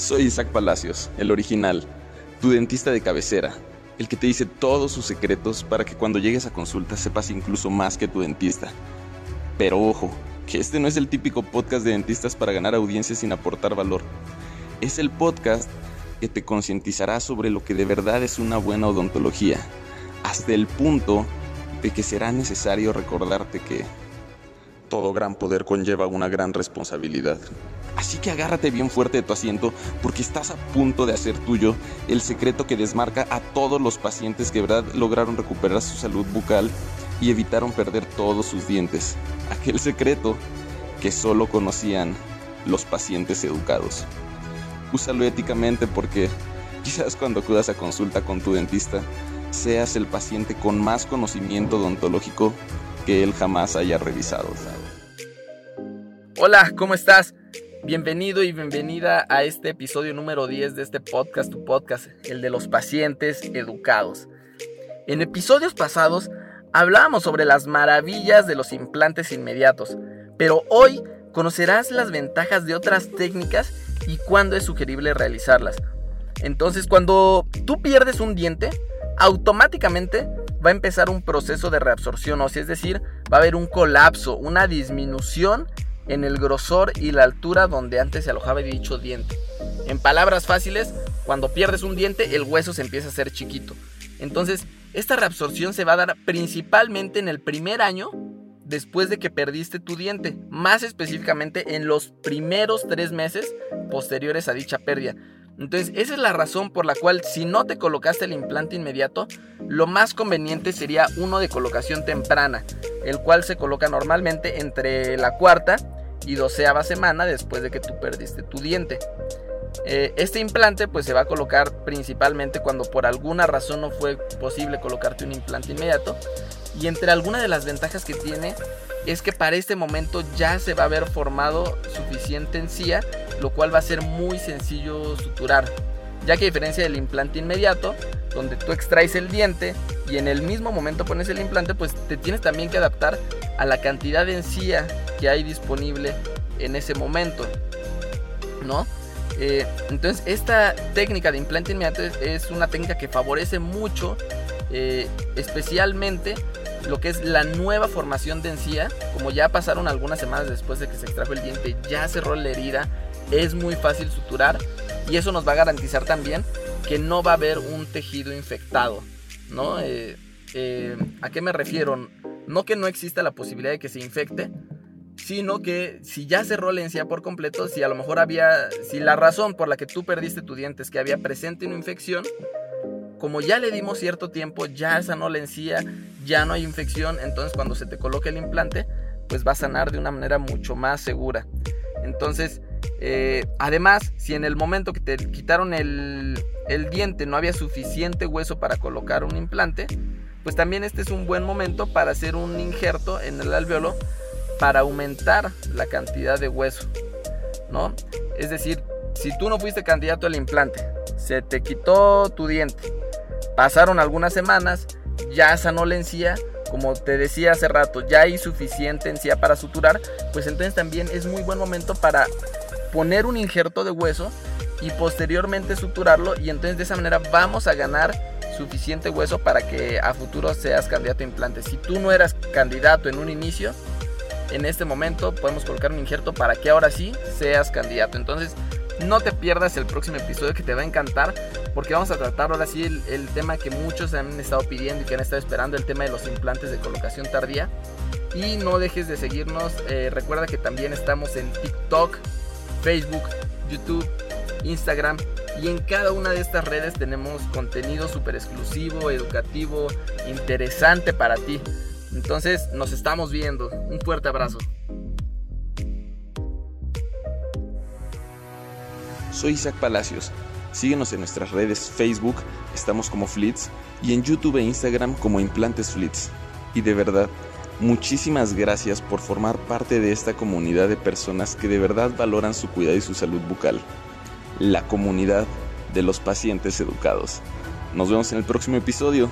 Soy Isaac Palacios, el original, tu dentista de cabecera, el que te dice todos sus secretos para que cuando llegues a consulta sepas incluso más que tu dentista. Pero ojo, que este no es el típico podcast de dentistas para ganar audiencia sin aportar valor. Es el podcast que te concientizará sobre lo que de verdad es una buena odontología, hasta el punto de que será necesario recordarte que todo gran poder conlleva una gran responsabilidad. Así que agárrate bien fuerte de tu asiento porque estás a punto de hacer tuyo el secreto que desmarca a todos los pacientes que verdad lograron recuperar su salud bucal y evitaron perder todos sus dientes. Aquel secreto que solo conocían los pacientes educados. Úsalo éticamente porque quizás cuando acudas a consulta con tu dentista seas el paciente con más conocimiento odontológico que él jamás haya revisado. Hola, ¿cómo estás? Bienvenido y bienvenida a este episodio número 10 de este podcast, tu podcast, el de los pacientes educados. En episodios pasados hablábamos sobre las maravillas de los implantes inmediatos, pero hoy conocerás las ventajas de otras técnicas y cuándo es sugerible realizarlas. Entonces, cuando tú pierdes un diente, automáticamente va a empezar un proceso de reabsorción ósea, es decir, va a haber un colapso, una disminución en el grosor y la altura donde antes se alojaba dicho diente. En palabras fáciles, cuando pierdes un diente, el hueso se empieza a hacer chiquito. Entonces, esta reabsorción se va a dar principalmente en el primer año después de que perdiste tu diente, más específicamente en los primeros tres meses posteriores a dicha pérdida. Entonces, esa es la razón por la cual si no te colocaste el implante inmediato, lo más conveniente sería uno de colocación temprana, el cual se coloca normalmente entre la cuarta y doceava semana después de que tú perdiste tu diente. Eh, este implante pues se va a colocar principalmente cuando por alguna razón no fue posible colocarte un implante inmediato y entre algunas de las ventajas que tiene es que para este momento ya se va a haber formado suficiente encía, lo cual va a ser muy sencillo suturar, ya que a diferencia del implante inmediato, donde tú extraes el diente y en el mismo momento pones el implante, pues te tienes también que adaptar a la cantidad de encía que hay disponible en ese momento, ¿no? Eh, entonces esta técnica de implante inmediato es, una técnica que favorece mucho, eh, especialmente lo que es la nueva formación de encía, como ya pasaron algunas semanas después de que se extrajo el diente, ya cerró la herida, es muy fácil suturar y eso nos va a garantizar también que no va a haber un tejido infectado, ¿no? Eh, eh, ¿A qué me refiero? No que no exista la posibilidad de que se infecte, sino que si ya cerró la encía por completo, si a lo mejor había, si la razón por la que tú perdiste tu diente es que había presente una infección, como ya le dimos cierto tiempo, ya sanó la encía, ya no hay infección, entonces cuando se te coloque el implante, pues va a sanar de una manera mucho más segura. Entonces, eh, además, si en el momento que te quitaron el, el diente no había suficiente hueso para colocar un implante, pues también este es un buen momento para hacer un injerto en el alveolo para aumentar la cantidad de hueso, ¿no? Es decir, si tú no fuiste candidato al implante, se te quitó tu diente, pasaron algunas semanas, ya sanó la encía, como te decía hace rato, ya hay suficiente encía para suturar, pues entonces también es muy buen momento para poner un injerto de hueso y posteriormente suturarlo y entonces de esa manera vamos a ganar suficiente hueso para que a futuro seas candidato a implante. Si tú no eras candidato en un inicio, en este momento podemos colocar un injerto para que ahora sí seas candidato. Entonces, no te pierdas el próximo episodio que te va a encantar porque vamos a tratar ahora sí el, tema que muchos han estado pidiendo y que han estado esperando, el tema de los implantes de colocación tardía. Y no dejes de seguirnos, eh, recuerda que también estamos en TikTok, Facebook, YouTube, Instagram y en cada una de estas redes tenemos contenido súper exclusivo, educativo, interesante para ti. Entonces nos estamos viendo. Un fuerte abrazo. Soy Isaac Palacios. Síguenos en nuestras redes Facebook, estamos como Flits, y en YouTube e Instagram como Implantes Flits. Y de verdad, muchísimas gracias por formar parte de esta comunidad de personas que de verdad valoran su cuidado y su salud bucal. La comunidad de los pacientes educados. Nos vemos en el próximo episodio.